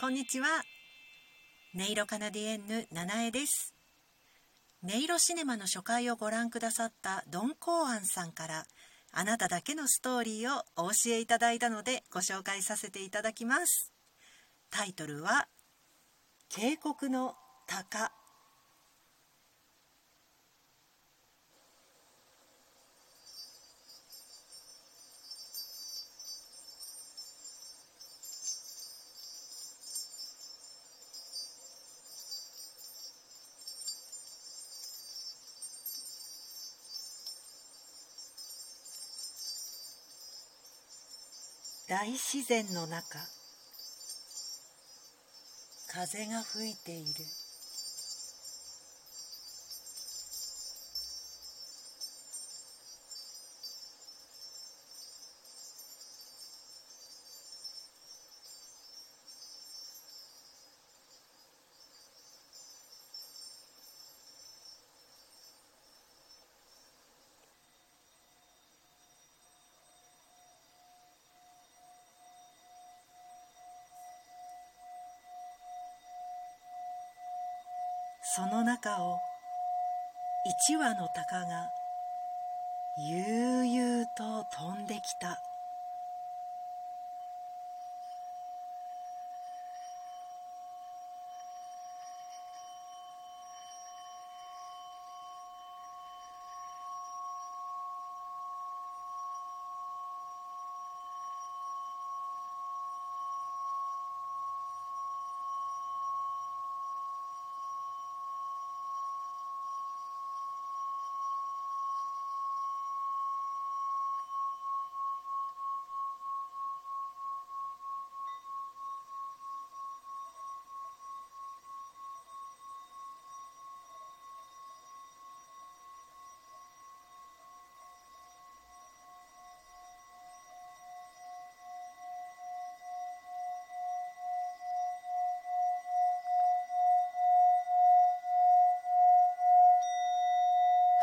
こんにちは。音色カナディエンヌ七重です。音色シネマの初回をご覧くださったドン・コーアンさんからあなただけのストーリーをお教えいただいたのでご紹介させていただきます。タイトルは渓谷の鷹。大自然の中風が吹いている。その中を一羽の鷹が悠々と飛んできた。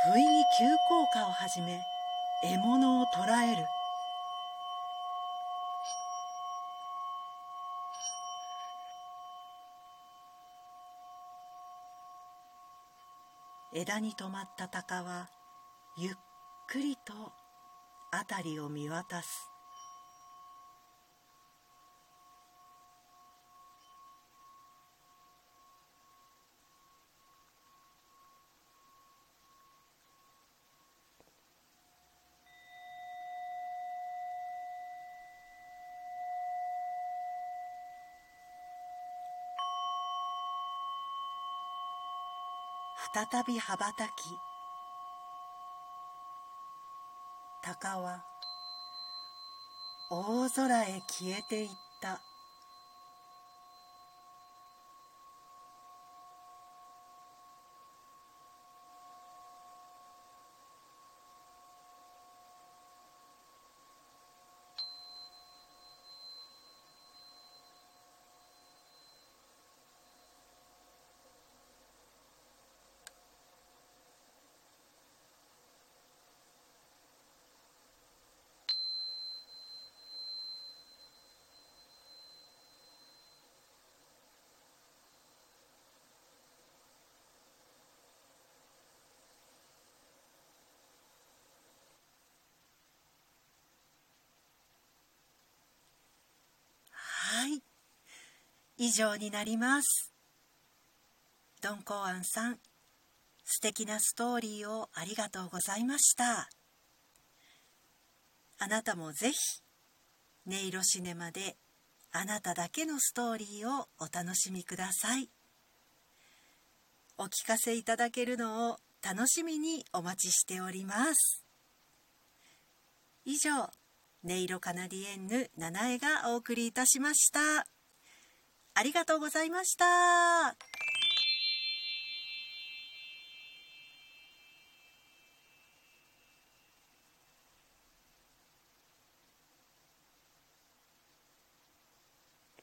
不意に急降下を始め獲物を捕らえる。枝に止まった鷹はゆっくりと辺りを見渡す。再び羽ばたき鷹は大空へ消えていったはい以上になります。ドン・コーアンさん素敵なストーリーをありがとうございました。あなたもぜひ音色シネマであなただけのストーリーをお楽しみください。お聞かせいただけるのを楽しみにお待ちしております。以上音色カナディエンヌ七重がお送りいたしました。ありがとうございました。